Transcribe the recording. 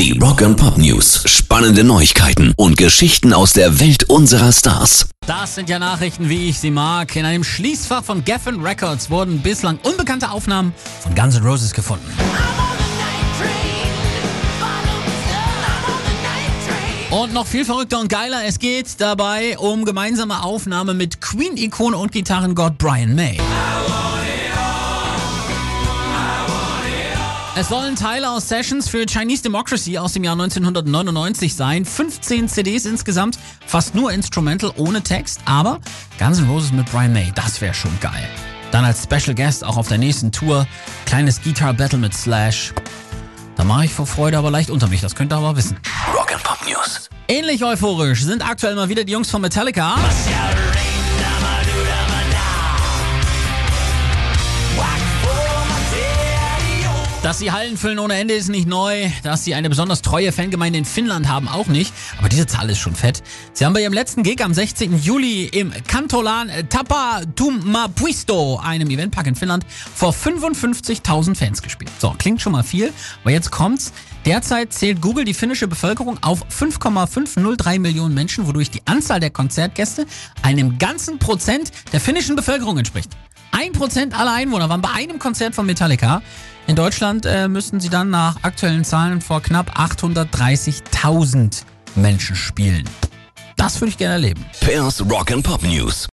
Die Rock and Pop News. Spannende Neuigkeiten und Geschichten aus der Welt unserer Stars. Das sind ja Nachrichten, wie ich sie mag. In einem Schließfach von Geffen Records wurden bislang unbekannte Aufnahmen von Guns N' Roses gefunden. Und noch viel verrückter und geiler, es geht dabei um gemeinsame Aufnahme mit Queen-Ikone und Gitarrengott Brian May. Es sollen Teile aus Sessions für Chinese Democracy aus dem Jahr 1999 sein. 15 CDs insgesamt, fast nur Instrumental, ohne Text. Aber Guns N' Roses mit Brian May, das wäre schon geil. Dann als Special Guest auch auf der nächsten Tour. Kleines Guitar Battle mit Slash. Da mache ich vor Freude aber leicht unter mich, das könnt ihr aber wissen. Rock and Pop News. Ähnlich euphorisch sind aktuell mal wieder die Jungs von Metallica. Dass sie Hallen füllen ohne Ende ist nicht neu. Dass sie eine besonders treue Fangemeinde in Finnland haben, auch nicht. Aber diese Zahl ist schon fett. Sie haben bei ihrem letzten Gig am 16. Juli im Kantolan Tapahtumapuisto, einem Eventpark in Finnland, vor 55.000 Fans gespielt. So, klingt schon mal viel. Aber jetzt kommt's. Derzeit zählt Google die finnische Bevölkerung auf 5,503 Millionen Menschen, wodurch die Anzahl der Konzertgäste einem ganzen Prozent der finnischen Bevölkerung entspricht. Ein Prozent aller Einwohner waren bei einem Konzert von Metallica. In Deutschland äh, müssten sie dann nach aktuellen Zahlen vor knapp 830.000 Menschen spielen. Das würde ich gerne erleben. Pairs Rock and Pop News.